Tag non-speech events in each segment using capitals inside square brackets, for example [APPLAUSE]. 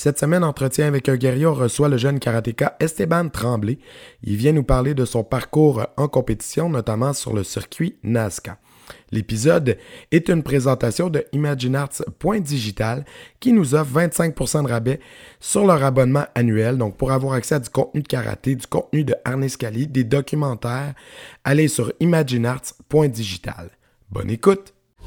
Cette semaine, entretien avec un guerrier, reçoit le jeune karatéka Esteban Tremblay. Il vient nous parler de son parcours en compétition, notamment sur le circuit Nazca. L'épisode est une présentation de ImagineArts.digital qui nous offre 25% de rabais sur leur abonnement annuel. Donc, pour avoir accès à du contenu de karaté, du contenu de harnais des documentaires, allez sur ImagineArts.digital. Bonne écoute!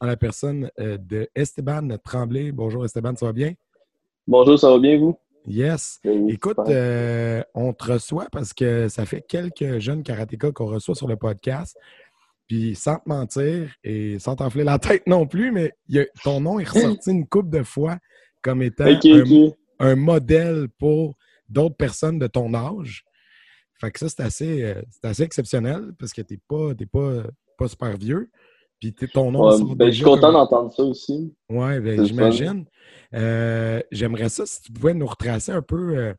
en la personne euh, de Esteban Tremblay. Bonjour Esteban, ça va bien? Bonjour, ça va bien vous? Yes. Écoute, euh, on te reçoit parce que ça fait quelques jeunes karatékas qu'on reçoit sur le podcast. Puis sans te mentir et sans t'enfler la [LAUGHS] tête non plus, mais ton nom est ressorti une couple de fois comme étant un, modèle pour d'autres personnes de ton âge. Fait que ça, c'est assez, euh, assez exceptionnel parce que t'es pas, pas, pas super vieux. Puis ton nom. ben, je suis content d'entendre ça aussi. Oui, ben, j'imagine. Euh, j'aimerais ça si tu pouvais nous retracer un peu euh,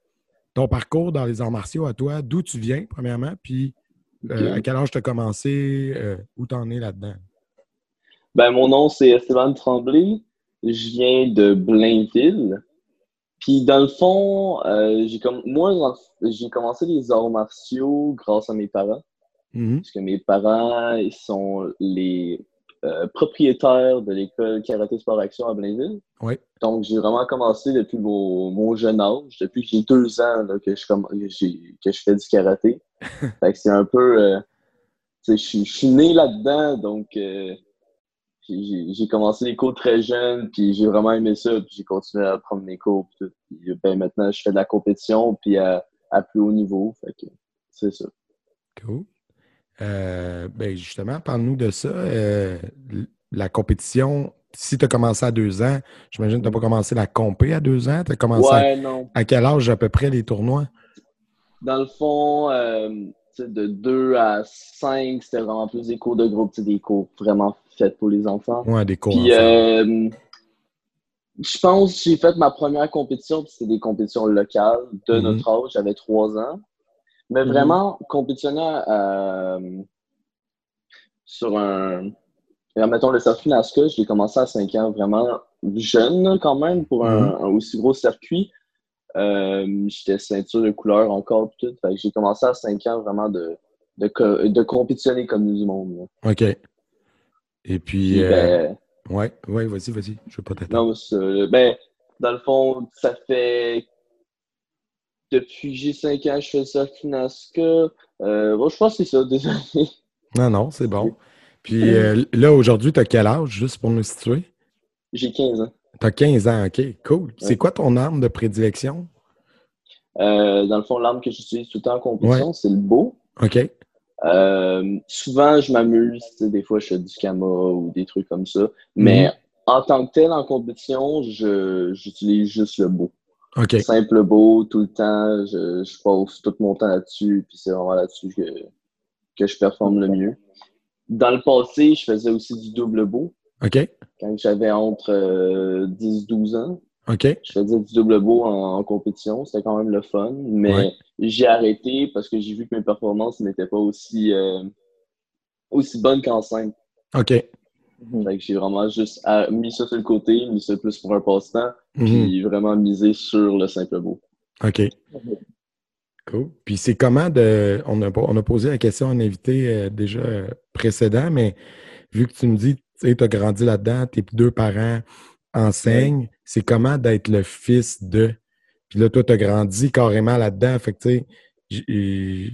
ton parcours dans les arts martiaux à toi, d'où tu viens, premièrement, puis euh, à quel âge tu as commencé, où tu en es là-dedans? Ben, mon nom, c'est Esteban Tremblay. Je viens de Blainville. Puis, dans le fond, j'ai moi, j'ai commencé les arts martiaux grâce à mes parents. Mm-hmm. Parce que mes parents ils sont les euh, propriétaires de l'école Karaté Sport Action à Blainville. Donc, j'ai vraiment commencé depuis mon, jeune âge, depuis que j'ai deux ans que, je, que je fais du karaté. [LAUGHS] fait que c'est un peu. Euh, je, suis né là-dedans, donc euh, j'ai commencé les cours très jeune, puis j'ai vraiment aimé ça, puis j'ai continué à prendre mes cours. Puis, ben, maintenant, je fais de la compétition, puis à, à plus haut niveau. Fait que c'est ça. Cool. Euh, ben justement, parle-nous de ça. Euh, la compétition, si tu as commencé à deux ans, j'imagine que tu n'as pas commencé la compé à deux ans. Tu as commencé ouais, à quel âge à peu près les tournois? Dans le fond, euh, de 2 à 5, c'était vraiment plus des cours de groupe, des cours vraiment faits pour les enfants. Ouais, des cours. Puis, je pense que j'ai fait ma première compétition, puis c'était des compétitions locales de mm-hmm. notre âge, j'avais trois ans. Mais mhm. vraiment, compétitionner euh, sur un. Mettons le circuit Nazca, je l'ai commencé à 5 ans, vraiment jeune quand même pour un, mhm. aussi gros circuit. Euh, J'étais ceinture de couleur encore, tout. j'ai commencé à 5 ans vraiment de, de, de compétitionner comme du monde. OK. Et puis. Euh, ben, ouais, ouais, vas-y, vas-y. Je veux pas t'attendre. Non, ben, dans le fond, ça fait depuis que j'ai 5 ans, je fais ça à Nazca. Euh, bon, je pense que c'est ça, [LAUGHS] désolé. Non, non, c'est bon. Puis euh, là, aujourd'hui, tu as quel âge, juste pour nous situer? J'ai 15 ans. Tu as 15 ans, OK, cool. C'est quoi ton arme de prédilection? Euh, dans le fond, l'arme que j'utilise tout le temps en compétition, c'est le beau. OK. Euh, souvent, je m'amuse. Des fois, je fais du kama ou des trucs comme ça. Mais mhm. en tant que tel, en compétition, j'utilise juste le beau. Simple beau, tout le temps. Je, je pose tout mon temps là-dessus. Puis c'est vraiment là-dessus que, que je performe le mieux. Dans le passé, je faisais aussi du double beau. OK. Quand j'avais entre 10-12 euh, ans. OK. Je faisais du double beau en, compétition. C'était quand même le fun. Mais j'ai arrêté parce que j'ai vu que mes performances n'étaient pas aussi, euh, aussi bonnes qu'en simple. OK. Mhm. j'ai vraiment juste euh, mis ça sur le côté, mis ça plus pour un passe-temps, mhm. puis vraiment misé sur le simple beau. OK. Cool. Puis c'est comment de. On a, on a posé la question à un invité euh, déjà euh, précédent, mais vu que tu me dis, tu as grandi là-dedans, tes deux parents enseignent, c'est comment d'être le fils de? Puis là, toi, tu as grandi carrément là-dedans. Fait que, tu sais,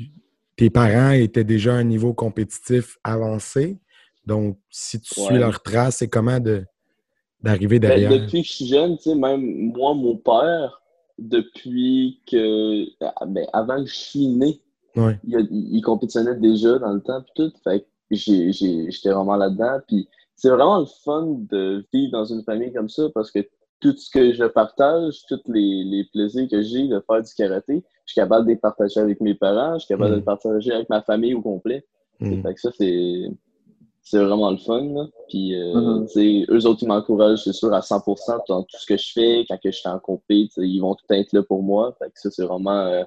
tes parents étaient déjà à un niveau compétitif avancé. Donc, si tu suis leur trace, c'est comment d'arriver ben, derrière? depuis que je suis jeune, tu sais, même moi, mon père, depuis que. Ben, avant que je suis né, il, compétitionnait déjà dans le temps, puis tout. Fait j'étais vraiment là-dedans. Puis c'est vraiment le fun de vivre dans une famille comme ça parce que tout ce que je partage, tous les, les plaisirs que j'ai de faire du karaté, je suis capable de les partager avec mes parents, je suis capable de les Mm. partager avec ma famille au complet. Mm. Fait que ça, c'est c'est vraiment le fun. là. Puis, euh, Mhm. sais, eux autres, ils m'encouragent, c'est sûr, à 100% dans tout ce que je fais. Quand que je suis en compé, ils vont tout être là pour moi. Fait que ça, c'est vraiment euh,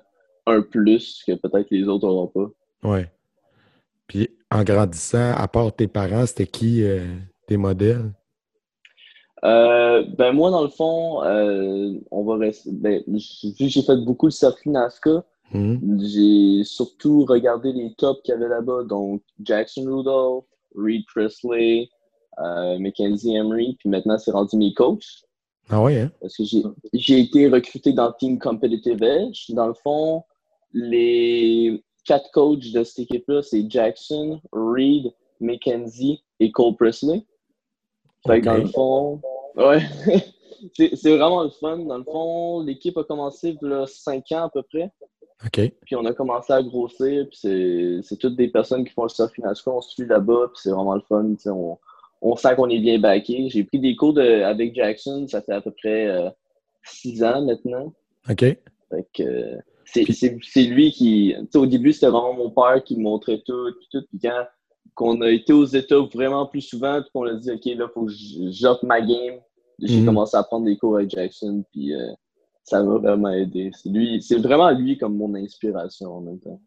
un plus que peut-être les autres n'auront pas. Ouais. Puis en grandissant, à part tes parents, c'était qui euh, tes modèles? Ben moi, dans le fond, on va rester. Ben, j- vu que j'ai fait beaucoup de circuit NASCAR, Mhm. j'ai surtout regardé les tops qu'il y avait là-bas. Donc, Jackson Rudolph, Reed Presley, euh, Mackenzie Emery, puis maintenant, c'est rendu mes coachs. Ah ouais, hein? Parce que j'ai été recruté dans le team Competitive Edge. Dans le fond, les quatre coachs de cette équipe-là, c'est Jackson, Reed, Mackenzie et Cole Presley. Fait que dans le fond, ouais, [LAUGHS] c'est c'est vraiment le fun. Dans le fond, l'équipe a commencé il y a cinq ans à peu près. Puis on a commencé à grossir. Puis c'est- toutes des personnes qui font le surf NASCAR. On se suit là-bas. Puis c'est vraiment le fun. On, on sent qu'on est bien backé. J'ai pris des cours de, avec Jackson. Ça fait à peu près euh, six ans maintenant. OK. Euh, c'est lui qui. au début, c'était vraiment mon père qui me montrait tout. Puis tout. Puis quand qu'on a été aux États vraiment plus souvent, puis qu'on a dit, OK, là, faut que j'offre ma game, j'ai Mhm. commencé à prendre des cours avec Jackson. Puis euh, ça m'a vraiment aidé. C'est lui, c'est vraiment lui comme mon inspiration en même temps.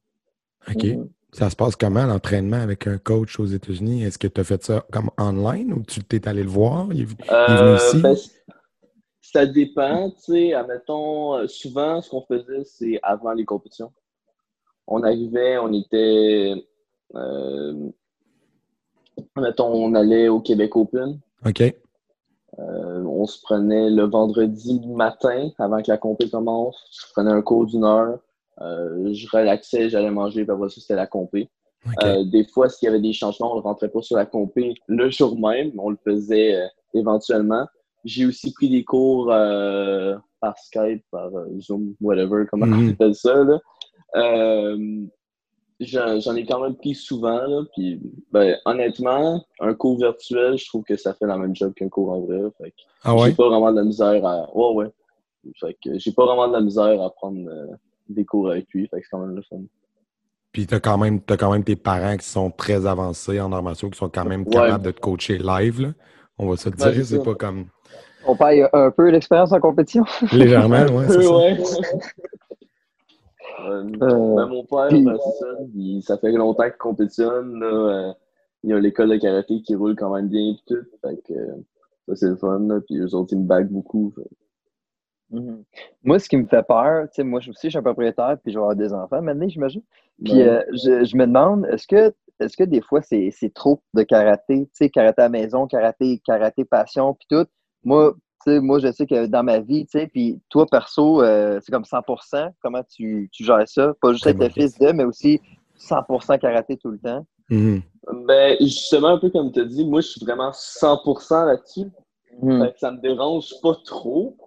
OK. Ça se passe comment l'entraînement avec un coach aux États-Unis? Est-ce que tu as fait ça comme online ou tu t'es allé le voir? Il est, venu Euh, ici? ben, ça dépend, tu sais. Admettons, euh, souvent, ce qu'on faisait, c'est avant les compétitions. On arrivait, on était. Euh, admettons, on allait au Québec Open. OK. Euh, on se prenait le vendredi matin avant que la compé commence. Je prenais un cours d'une heure. Euh, je relaxais, j'allais manger, puis après ça, c'était la compé. Euh, des fois, s'il y avait des changements, on ne rentrait pas sur la compé le jour même, on le faisait éventuellement. J'ai aussi pris des cours par Skype, par Zoom, whatever, comment Mhm. on appelle ça. Là. J'en j'en ai quand même pris souvent. Là, puis, ben, honnêtement, un cours virtuel, je trouve que ça fait la même job qu'un cours en vrai. Fait que ah ouais? J'ai pas vraiment de la misère à. Ouais, ouais. Fait que j'ai pas vraiment de la misère à prendre euh, des cours avec lui. Fait que c'est quand même le fun. Puis tu as, quand même- t'as quand même tes parents qui sont très avancés en martiaux, qui sont quand même Ouais. capables de te coacher live. Là. On va se le dire, c'est pas comme On paye un peu l'expérience en compétition. légèrement, ouais. [LAUGHS] Euh, Euh, ben, mon père, ben. Il- ça fait longtemps qu'il compétitionne. Là, euh, il y a l'école de karaté qui roule quand même bien et tout. Fait que ça, c'est le fun. Là, puis eux autres, ils me baguent beaucoup. fait. Mhm. Moi, ce qui me fait peur, tu sais, moi aussi, je suis un propriétaire, puis je vais avoir des enfants maintenant, j'imagine. Puis Ouais. euh, je, je me demande, est-ce que, est-ce que des fois, c'est, c'est trop de karaté, tu sais, karaté à la maison, karaté, karaté passion, puis tout? Moi, moi, je sais que dans ma vie, tu sais, puis toi, perso, euh, c'est comme 100%. Comment tu, tu gères ça? Pas juste être le fils de, mais aussi 100% karaté tout le temps. Mhm. Ben, justement, un peu comme tu as dit, moi, je suis vraiment 100% là-dessus. Fait que ça me dérange pas trop.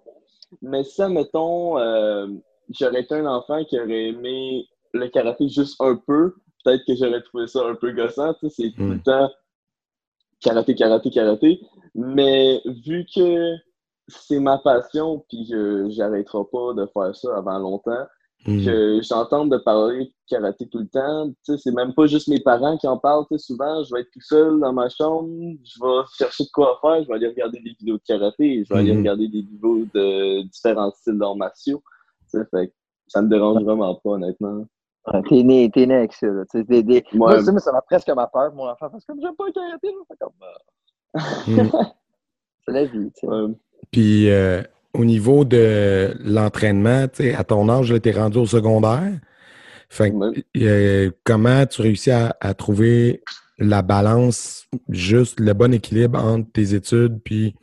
Mais ça, mettons, euh, j'aurais été un enfant qui aurait aimé le karaté juste un peu, peut-être que j'aurais trouvé ça un peu gossant. Tu sais, c'est tout Mm. le temps karaté, karaté, karaté. Mais vu que c'est ma passion, puis que j'arrêterai pas de faire ça avant longtemps, Mhm. que j'entende de parler de karaté tout le temps. Tu sais, c'est même pas juste mes parents qui en parlent. Tu sais, souvent, je vais être tout seul dans ma chambre, je vais chercher de quoi faire, je vais aller regarder des vidéos de karaté, je vais aller Mhm. regarder des vidéos de différents styles d'arts martiaux. Tu sais, fait ça me dérange vraiment pas, honnêtement. Ouais, t'es né, t'es né avec ça. Là. Tu sais, des- des- Moi, mais ça m'a presque ma peur, mon enfant, parce que comme j'aime pas le karaté, là, c'est comme, Mhm. [LAUGHS] [LAUGHS] c'est la vie. tu sais. Puis euh, au niveau de l'entraînement, tu sais, à ton âge, tu es rendu au secondaire. Fait que, euh, comment tu réussis à, à trouver la balance, juste le bon équilibre entre tes études puis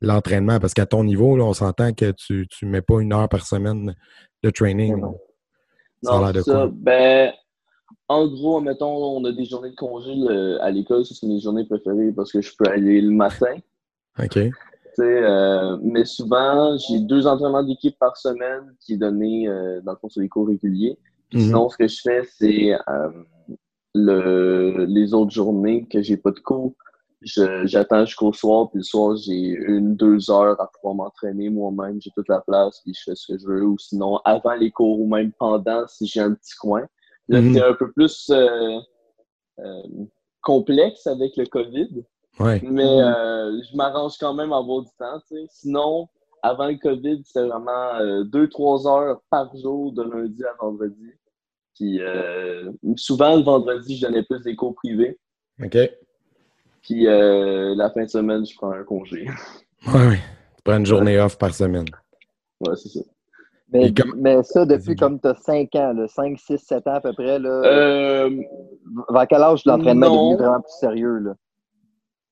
l'entraînement? Parce qu'à ton niveau, là, on s'entend que tu ne mets pas une heure par semaine de training. Non. Ça Non, de ça. Ben, en gros, mettons, on a des journées de congé le- à l'école, ça, c'est mes journées préférées parce que je peux aller le matin. OK. Euh, mais souvent, j'ai deux entraînements d'équipe par semaine qui est donné, euh, dans le fond, sur les cours réguliers. Puis Mhm. Sinon, ce que je fais, c'est euh, le, les autres journées que j'ai pas de cours, j'attends jusqu'au soir, puis le soir, j'ai une, deux heures à pouvoir m'entraîner moi-même. J'ai toute la place, puis je fais ce que je veux. Ou sinon, avant les cours ou même pendant, si j'ai un petit coin. Là, mhm. c'est un peu plus euh, euh, complexe avec le COVID. Ouais. Mais euh, je m'arrange quand même à avoir du temps. Sinon, avant le COVID, c'était vraiment deux, trois heures par jour de lundi à vendredi. Puis souvent, le vendredi, je donnais plus des cours privés. OK. Puis euh, la fin de semaine, je prends un congé. [LAUGHS] Oui, oui. Tu prends une journée off par semaine. Ouais, c'est ça. Mais, mais, ça, depuis comme tu as 5 ans, là, 5, 6, 7 ans à peu près, là, euh, vers quel âge l'entraînement est devenu vraiment plus sérieux? Là?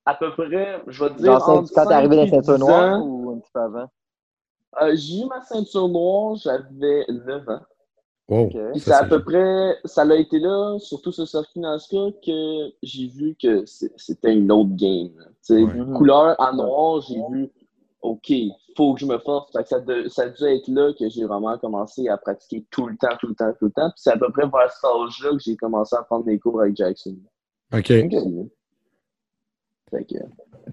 À peu près, je vais te dire. Genre, quand t'es arrivé dans la ceinture noire ou un petit peu avant? Euh, j'ai eu ma ceinture noire, j'avais 9 ans. Wow, ça, à peu près, ça a été là, surtout ce circuit NASCAR, que j'ai vu que c'était une autre game. Ouais. Couleur en noir, j'ai vu, OK, faut que je me force. Ça, ça, a dû être là que j'ai vraiment commencé à pratiquer tout le temps, tout le temps, tout le temps. Puis c'est à peu près vers cet âge-là que j'ai commencé à prendre des cours avec Jackson. OK.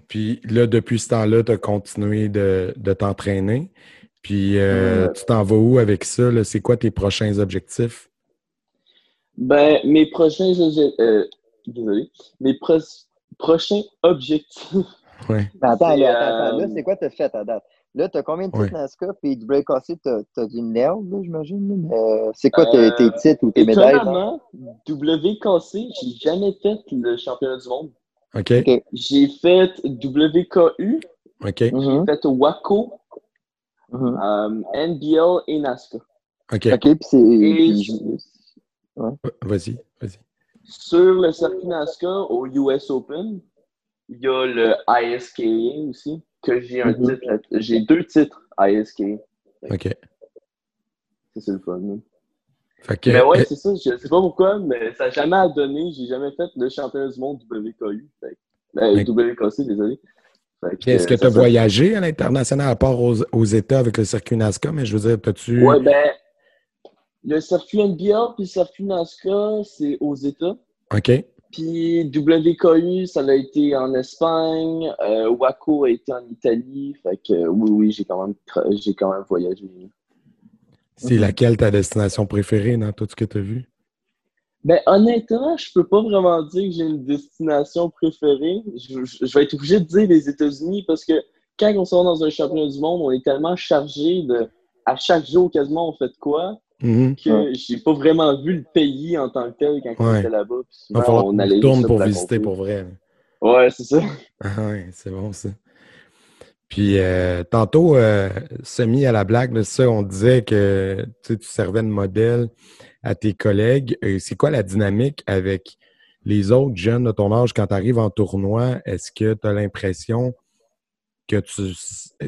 Puis là, depuis ce temps-là, tu as continué de, de t'entraîner. Puis, euh, tu t'en vas où avec ça? C'est quoi tes prochains objectifs? Ben, mes prochains euh, désolé. Mes prochains objectifs. [LAUGHS] Ouais. attends, attends, attends, là, c'est quoi tu as fait à date? Là, tu as combien de titres NASCAR? Puis du break tu as, du nerf, j'imagine. Euh, c'est quoi tes, tes, titres ou tes médailles? WKC, j'ai jamais fait le championnat du monde. OK. J'ai fait WKU. OK. J'ai mhm. fait WACO. Mm-hmm. Um, NBL et NASCAR. OK. OK, puis c'est. Vas-y, vas-y. Sur le circuit NASCAR, au US Open, il y a le ISKA aussi, que j'ai un mm-hmm. titre. J'ai deux titres ISKA. OK. C'est le fun. Hein. Fait mais ouais, c'est ça. Je sais pas pourquoi, mais ça n'a jamais donné. J'ai jamais fait le championnat du monde WKU. Fait, ben, WKC, désolé. Est-ce que tu as voyagé à l'international à part aux, États avec le circuit NASCAR? Mais je veux dire, as-tu. Oui, ben, le circuit NBA puis le circuit NASCAR, c'est aux États. OK. Puis WKU, ça a été en Espagne. Euh, Waco a été en Italie. Fait que oui, oui, j'ai quand même, j'ai quand même voyagé. C'est laquelle ta destination préférée dans tout ce que tu as vu? Ben, honnêtement, je peux pas vraiment dire que j'ai une destination préférée. Je, vais être obligé de dire les États-Unis parce que quand on sort dans un championnat du monde, on est tellement chargé de. À chaque jour, quasiment, on fait de quoi mm-hmm. que j'ai pas vraiment vu le pays en tant que tel quand on était là-bas. on allait tourne pour visiter pour vrai. Ouais, c'est ça. Ah ouais, c'est bon ça. Puis euh, tantôt, euh, semi à la blague, ça, on disait que tu servais de modèle à tes collègues. C'est quoi la dynamique avec les autres jeunes de ton âge? Quand tu arrives en tournoi? Est-ce que tu as l'impression que tu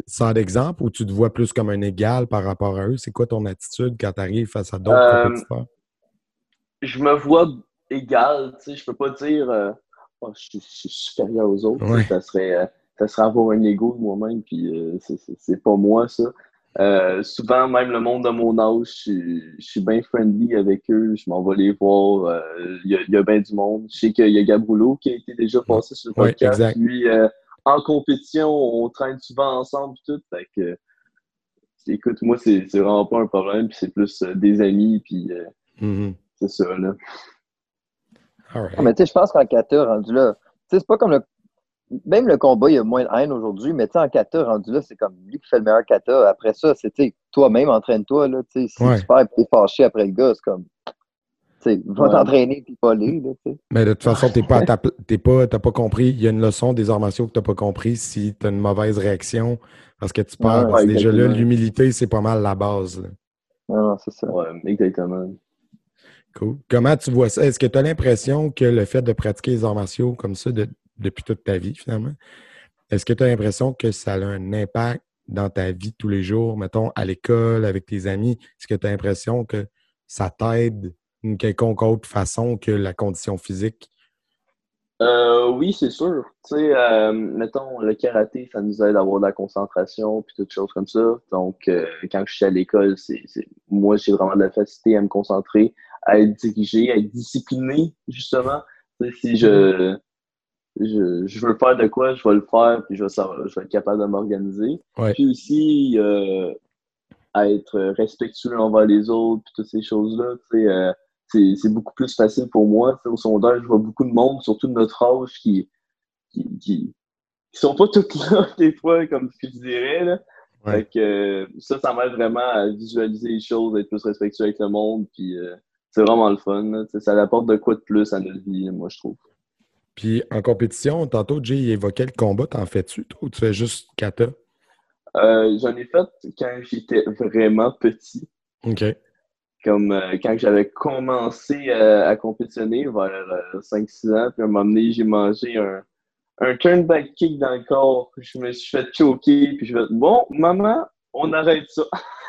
sors d'exemple ou tu te vois plus comme un égal par rapport à eux? C'est quoi ton attitude quand tu arrives face à d'autres euh, compétiteurs? Je me vois égal. Tu sais, je peux pas dire euh, oh, je, suis, supérieur aux autres. Ça, serait, ça serait avoir un ego de moi-même, puis c'est pas moi, ça. Euh, souvent, même le monde de mon âge, je, suis bien friendly avec eux. Je m'en vais les voir. Euh, il y, a, bien du monde. Je sais qu'il y a Gabroulo qui a été déjà passé sur le podcast. Lui, euh, en compétition, on traîne souvent ensemble tout. Fait que, écoute, moi, c'est vraiment pas un problème. C'est plus des amis. Puis mm-hmm. c'est ça, là. Ah, mais tu sais, je pense qu'en 14, rendu là, c'est pas comme le même le combat, il y a moins de haine aujourd'hui, mais tu sais, en kata, rendu là, c'est comme lui qui fait le meilleur kata. Après ça, c'est toi-même, entraîne-toi. Là, si tu perds et t'es fâché après le gars, c'est comme. Tu va t'entraîner puis pas aller. mais de toute façon, tu pas, pas, pas compris. Il y a une leçon des arts martiaux que tu n'as pas compris si tu as une mauvaise réaction parce que tu perds. déjà là, l'humilité, c'est pas mal la base. Non, c'est ça. Ouais, exactement. Cool. Comment tu vois ça? Est-ce que tu as l'impression que le fait de pratiquer les arts martiaux comme ça, de, depuis toute ta vie, finalement. Est-ce que tu as l'impression que ça a un impact dans ta vie tous les jours, mettons, à l'école, avec tes amis? Est-ce que tu as l'impression que ça t'aide d'une quelconque autre façon que la condition physique? Euh, oui, c'est sûr. Tu sais, euh, mettons, le karaté, ça nous aide à avoir de la concentration puis toutes choses comme ça. Donc, euh, quand je suis à l'école, c'est, moi, j'ai vraiment de la facilité à me concentrer, à être dirigé, à être discipliné, justement. si je je, je, veux faire de quoi, je vais le faire, puis je vais, je vais être capable de m'organiser. Puis aussi, euh, être respectueux envers les autres, puis toutes ces choses-là, euh, c'est beaucoup plus facile pour moi. au sondage, je vois beaucoup de monde, surtout de notre âge, qui, qui, qui, sont pas toutes là, [LAUGHS] des fois, comme je dirais. Là. Fait que, ça, ça m'aide vraiment à visualiser les choses, être plus respectueux avec le monde, puis euh, c'est vraiment le fun. ça apporte de quoi de plus à notre vie, moi, je trouve. Puis en compétition, tantôt, Jay évoquait le combat. T'en fais-tu, ou tu fais juste kata? Euh, j'en ai fait quand j'étais vraiment petit. OK. Comme euh, quand j'avais commencé à compétitionner vers 5-6 ans, puis à un moment donné, j'ai mangé un, un turnback kick dans le corps. Je me suis fait choquer, puis je vais bon, maman, on arrête ça. [LAUGHS]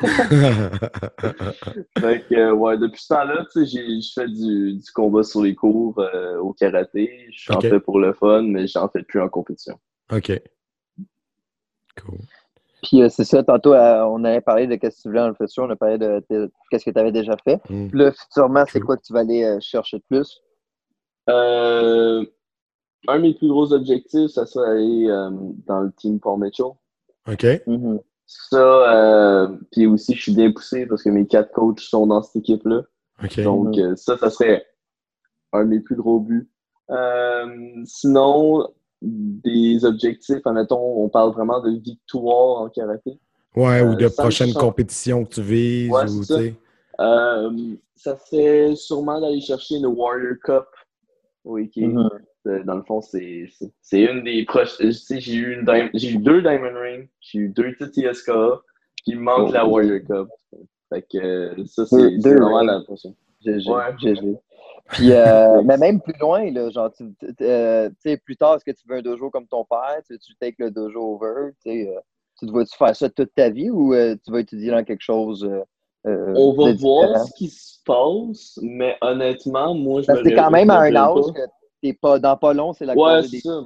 fait que, ouais, depuis ce temps-là, tu sais, je fais du, du, combat sur les cours euh, au karaté. Je suis fais pour le fun, mais j'en fais plus en compétition. OK. Cool. Puis euh, c'est ça, tantôt, euh, on avait parlé de qu'est-ce que tu voulais dans le futur, on a parlé de, qu'est-ce que tu avais déjà fait. Mm. Puis là, futurement, c'est quoi que tu vas aller chercher de plus? Euh, un de mes plus gros objectifs, ça serait aller euh, dans le team Paul Mitchell. OK. Mm-hmm. Ça, euh, puis aussi, je suis bien poussé parce que mes quatre coachs sont dans cette équipe-là. Donc, euh, ça, ça serait un de mes plus gros buts. sinon, des objectifs, admettons, on parle vraiment de victoire en karaté. Ouais, ou de prochaines compétitions que tu vises. Ouais, ou, ça. ça serait sûrement d'aller chercher une Warrior Cup. Oui, qui. Euh, dans le fond, c'est une des proches. J'ai eu, j'ai eu deux Diamond Rings, j'ai eu deux TTSK, puis il me manque la oh. Warrior Cup. Fait que euh, ça, c'est vraiment la prochaine. GG. Ouais. Puis, euh, [LAUGHS] mais même plus loin, là, genre, tu sais, plus tard, est-ce que tu veux un dojo comme ton père? Tu, tu take le dojo over? tu dois-tu faire ça toute ta vie ou tu vas étudier dans quelque chose? On va voir ce qui se passe, mais honnêtement, moi, je me C'est quand même à un âge que pas, dans pas long, c'est la ouais, c'est ça.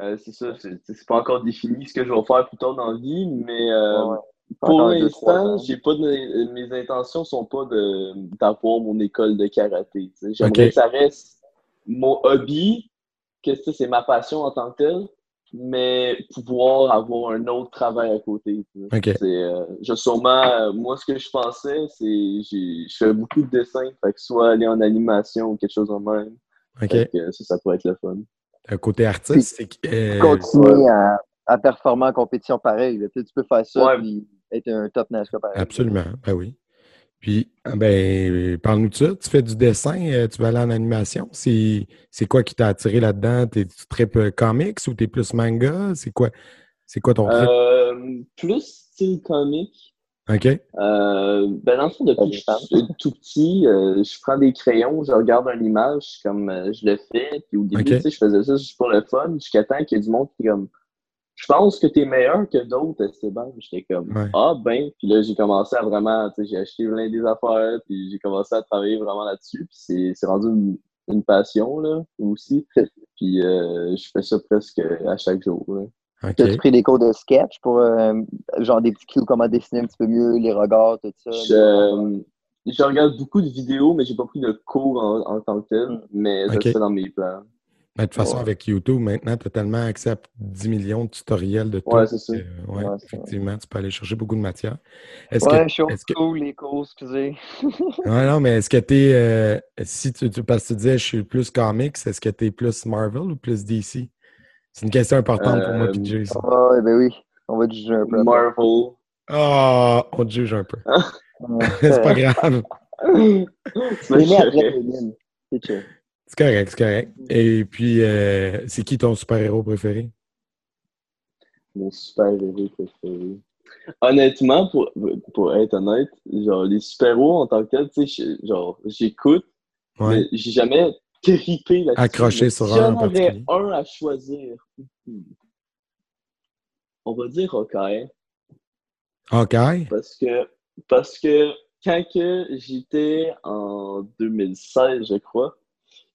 Euh, c'est ça, c'est pas encore défini ce que je vais faire plus tard dans la vie, mais euh, pour l'instant, j'ai pas de, mes intentions sont pas d'avoir mon école de karaté. J'aimerais que ça reste mon hobby, que c'est ma passion en tant que tel, mais pouvoir avoir un autre travail à côté. Euh, je sûrement, moi, ce que je pensais, c'est je fais beaucoup de dessins, fait que soit aller en animation ou quelque chose en même. Ça, ça pourrait être le fun. Un côté artiste, c'est euh, Continuer à, performer en compétition pareil. Tu, peux faire ça et être un top NASCAR pareil. Absolument, ben oui. Puis, ah, ben, parle-nous de ça. Tu fais du dessin, euh, tu vas aller en animation. C'est quoi qui t'a attiré là-dedans? Tu trip comics ou t'es plus manga? C'est quoi, quoi ton trip? Euh, plus style comics. OK. Euh, ben dans le fond, depuis que je suis tout petit, euh, je prends des crayons, je regarde une image comme euh, je le fais. Puis au début, tu sais, je faisais ça juste pour le fun, jusqu'à temps qu'il y ait du monde qui comme Je pense que tu es meilleur que d'autres, Esteban. J'étais comme Ah ben, puis là, j'ai commencé à vraiment, tu sais, j'ai acheté plein des affaires, puis j'ai commencé à travailler vraiment là-dessus. Puis c'est rendu une, une, passion là aussi. [LAUGHS] Puis je fais ça presque à chaque jour. Là. Tu as pris des cours de sketch pour euh, genre des petits cues, comment dessiner un petit peu mieux, les regards, tout ça? Je, regarde beaucoup de vidéos, mais j'ai pas pris de cours en, tant que tel, mais ça c'est dans mes plans. de toute façon, avec YouTube, maintenant, tu as tellement accès à 10 millions de tutoriels de tout. Ouais, c'est ça. ouais, effectivement, tu peux aller chercher beaucoup de matière. Est-ce ouais, que, je suis que... les cours, excusez. [LAUGHS] ouais, non, mais est-ce que tu es. Euh, si tu, parce que tu disais, je suis plus comics, est-ce que tu es plus Marvel ou plus DC? C'est une question importante pour moi et Jay. Ah, ben oui. On va te juger un peu. Marvel. Ah, on te juge un peu. [LAUGHS] c'est pas grave. c'est correct, c'est correct. Et puis, euh, c'est qui ton super-héros préféré? Mon super-héros préféré. Honnêtement, pour, pour être honnête, genre, les super-héros en tant que tel, tu sais, genre, j'écoute, mais j'ai jamais trippé là-dessus. Accroché sur un en particulier. un à choisir. On va dire Hawkeye. Hawkeye? Parce que, parce que quand j'étais en 2016, je crois,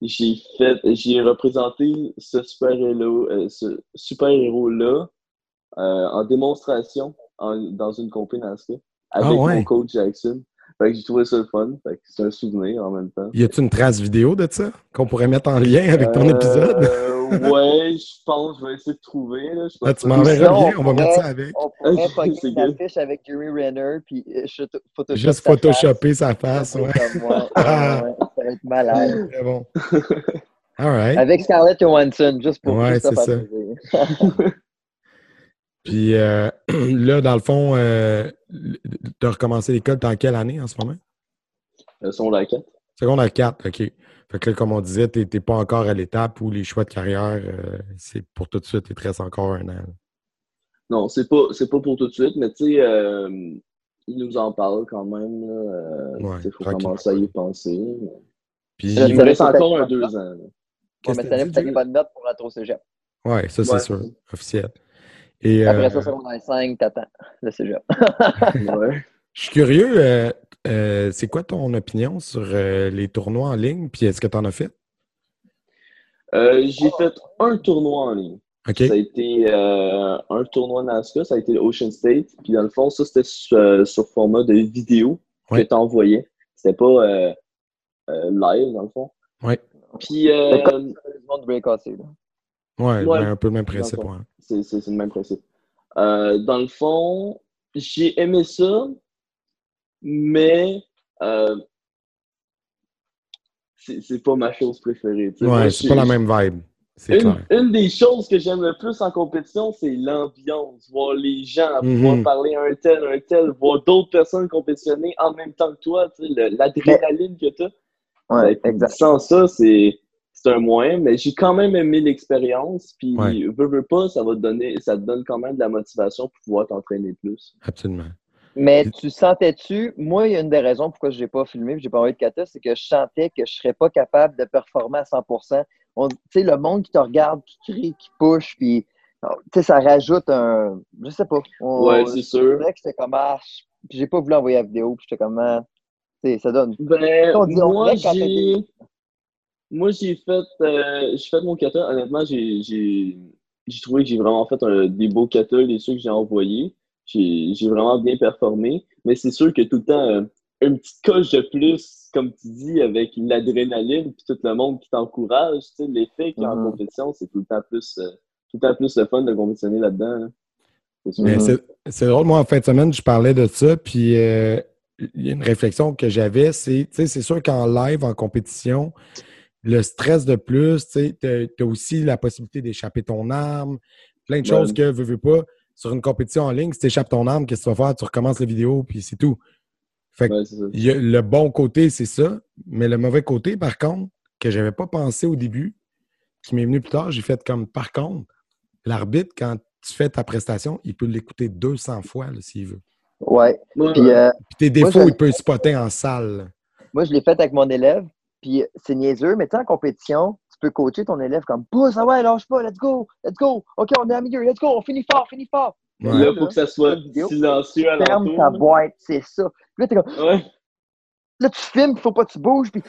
j'ai fait, j'ai représenté ce super-héros euh, ce super -héros là euh, en démonstration dans une compétition avec ah mon coach Jackson. Fait que j'ai trouvé ça le fun. Fait que c'est un souvenir en même temps. Y a-tu une trace vidéo de ça qu'on pourrait mettre en lien avec ton épisode? Euh, ouais, je pense, je vais essayer de trouver. Là. Je Ah, tu m'enverras le lien, on va mettre ça avec. On pourrait [LAUGHS] pogner une affiche avec Jeremy Renner, puis euh, Juste sa face. photoshopper sa face, Ça ouais. va être comme, [LAUGHS] ouais, ça va être malade. Très bon. [LAUGHS] All right. Avec Scarlett Johansson, juste pour Ouais, c'est ça. Puis euh, [CLEARS THROAT] là, dans le fond, euh, tu as recommencé l'école, en quelle année en ce moment? Le son la 4. Secondaire 4, OK. Fait que là, comme on disait, tu n'es pas encore à l'étape où les choix de carrière, euh, c'est pour tout de suite, il te reste encore un an. Non, c'est pas, c'est pas pour tout de suite, mais tu sais, euh, il nous en parle quand même. Il euh, Ouais, faut commencer à y penser. Puis, Ça, Il ça me reste encore un pas deux ça. ans. là. Ouais, mais faut dit, des bonnes notes pour rentrer au cégep. Ouais, ça, c'est Ouais. sûr, officiel. Et Après euh, ça, secondaire 5, t'attends le cégep. [LAUGHS] Ouais. je suis curieux, euh, euh, c'est quoi ton opinion sur euh, les tournois en ligne? Puis est-ce que tu en as fait? Euh, j'ai fait un tournoi en ligne. OK. Ça a été euh, un tournoi NASCAR, ça a été Ocean State. Puis dans le fond, ça, c'était sur, euh, sur format de vidéo Ouais. que tu envoyais. C'était pas euh, euh, live, dans le fond. Ouais. Puis euh, comme Ouais, Ouais. ben, un peu le même principe. Dans le ouais. c'est c'est- le même principe. Euh, dans le fond, j'ai aimé ça, mais euh, c'est c'est pas ma chose préférée. tu sais. Moi, Ouais, c'est pas la même vibe. C'est Une, clair. une des choses que j'aime le plus en compétition, c'est l'ambiance, voir les gens, pouvoir parler à un tel, un tel, voir d'autres personnes compétitionner en même temps que toi, tu sais, le- l'adrénaline que tu as. Ouais, exact. Sans ça, c'est c'est un moyen, mais j'ai quand même aimé l'expérience, puis Ouais. veux, veux pas, ça va te donner, ça te donne quand même de la motivation pour pouvoir t'entraîner plus. Absolument. Mais tu sentais-tu, moi, il y a une des raisons pourquoi je n'ai pas filmé, et j'ai pas envoyé de kata, c'est que je sentais que je ne serais pas capable de performer à 100%. On- Tu sais, le monde qui te regarde, qui crie, qui push, puis tu sais, ça rajoute un. Je sais pas. On- Ouais, c'est sûr. C'est vrai que j'étais comme. Ah, je- puis j'ai pas voulu envoyer la vidéo, puis j'étais comme. ah, tu sais, ça donne. Ben, On dit, on moi, j'ai. Moi, j'ai fait, euh, j'ai fait mon kata. Honnêtement, j'ai j'ai- j'ai trouvé que j'ai vraiment fait un- des beaux katas, les ceux que j'ai envoyés. J'ai j'ai vraiment bien performé. Mais c'est sûr que tout le temps, euh, une petite coche de plus, comme tu dis, avec l'adrénaline puis tout le monde qui t'encourage, tu sais, l'effet a en compétition, c'est tout le temps plus, euh, tout le temps plus le fun de compétitionner là-dedans. hein. C'est sûr. Mais c'est- c'est drôle, moi, en fin de semaine, je parlais de ça, puis euh, il y a une réflexion que j'avais, c'est, tu sais, c'est sûr qu'en live, en compétition, le stress de plus, tu as aussi la possibilité d'échapper ton arme, plein de Ouais. choses que, veux, veux pas, sur une compétition en ligne, si tu échappes ton arme, qu'est-ce que tu vas faire? Tu recommences la vidéo, puis c'est tout. Fait que Ouais, y a- le bon côté, c'est ça, mais le mauvais côté, par contre, que j'avais pas pensé au début, qui m'est venu plus tard, j'ai fait comme, par contre, l'arbitre, quand tu fais ta prestation, il peut l'écouter 200 fois, s'il veut. Ouais. Ouais, Puis, ouais. euh, Puis tes Moi, défauts, je- il peut spotter en salle. Moi, je l'ai fait avec mon élève, puis c'est niaiseux, mais tu sais, en compétition, tu peux coacher ton élève comme pousse, ah ouais, lâche pas, let's go, let's go, ok, on est à milieu, let's go, on finit fort, finit fort. Ouais. Là, il faut que ça soit vidéo. silencieux à Ferme ta boîte, c'est ça. Puis là, t'es comme, Ouais, là, tu filmes, il faut pas que tu bouges, puis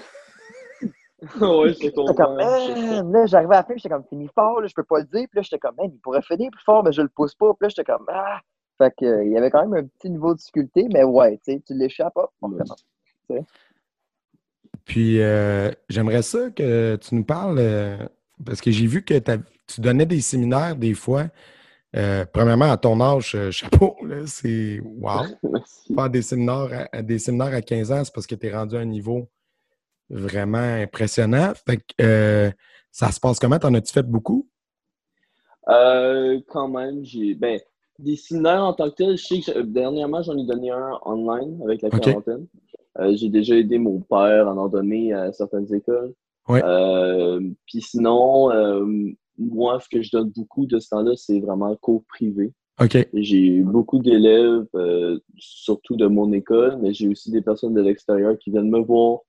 [LAUGHS] ouais, comme, man, là, j'arrivais à la fin, j'étais comme, finis fort, là, je peux pas le dire, puis là, j'étais comme, man, il pourrait finir plus fort, mais je le pousse pas, puis là, j'étais comme, ah. Fait que, euh, il y avait quand même un petit niveau de difficulté, mais ouais, tu sais, tu l'échappes, hop, on Ouais. recommence. Puis euh, j'aimerais ça que tu nous parles, euh, parce que j'ai vu que tu donnais des séminaires des fois. Euh, premièrement, à ton âge, [LAUGHS] chapeau, c'est wow. [LAUGHS] Merci. Faire des séminaires à, des séminaires à 15 ans, c'est parce que tu es rendu à un niveau vraiment impressionnant. Fait que, ça se passe comment? T'en as-tu fait beaucoup? Euh, quand même, j'ai. Ben, des séminaires en tant que tel, je sais que dernièrement, j'en ai donné un online avec la quarantaine. J'ai déjà aidé mon père à en donner à certaines écoles. Ouais. Euh, Puis sinon, euh, moi, ce que je donne beaucoup de ce temps-là, c'est vraiment cours privé. OK. J'ai beaucoup d'élèves, euh, surtout de mon école, mais j'ai aussi des personnes de l'extérieur qui viennent me voir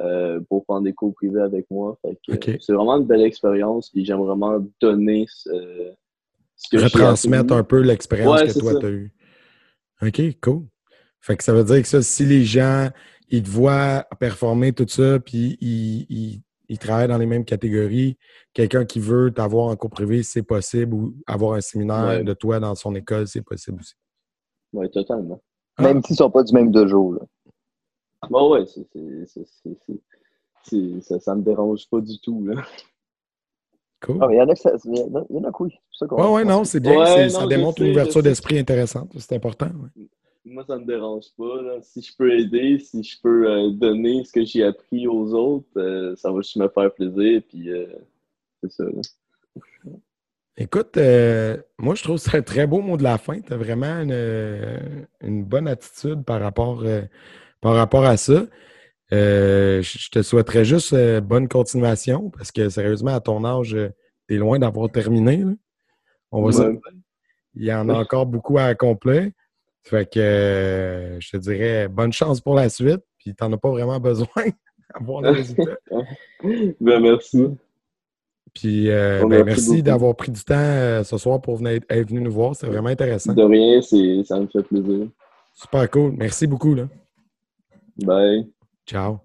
euh, pour prendre des cours privés avec moi. Fait que, Ok. euh, C'est vraiment une belle expérience et j'aime vraiment donner ce, ce que Retransmettre un peu l'expérience Ouais, que toi, tu as eue. OK, cool. Fait que ça veut dire que ça, si les gens, ils te voient performer tout ça, puis ils, ils- ils travaillent dans les mêmes catégories, quelqu'un qui veut t'avoir en cours privé, c'est possible, ou avoir un séminaire Ouais. de toi dans son école, c'est possible aussi. Ouais, totalement. Ah. Même s'ils sont pas du même dojo, là. Bon, ouais, c'est, c'est, c'est, ça, ça me dérange pas du tout. Là. Cool. Ah, il y en a que ça, il y en a, il y en a que oui. Ouais, ouais, non, c'est bien. Ouais, c'est- non, ça démontre une ouverture d'esprit intéressante. C'est important. ouais. Moi, ça me dérange pas. là. Si je peux aider, si je peux euh, donner ce que j'ai appris aux autres, euh, ça va juste me faire plaisir. Puis, euh, c'est ça. là. Écoute, moi, je trouve que c'est un très beau mot de la fin. Tu as vraiment une, une bonne attitude par rapport, par rapport à ça. Je te souhaiterais juste bonne continuation parce que sérieusement, à ton âge, tu es loin d'avoir terminé. là. On va Ouais. Il y en a encore beaucoup à accomplir. Fait que euh, je te dirais bonne chance pour la suite. Puis tu n'en as pas vraiment besoin [LAUGHS] d'avoir les résultats. [LAUGHS] Ben, merci. Puis euh, ben, merci d'avoir pris du temps euh, ce soir pour venir, être venu nous voir. C'est vraiment intéressant. De rien, ça me fait plaisir. Super cool. Merci beaucoup. Là. Bye. Ciao.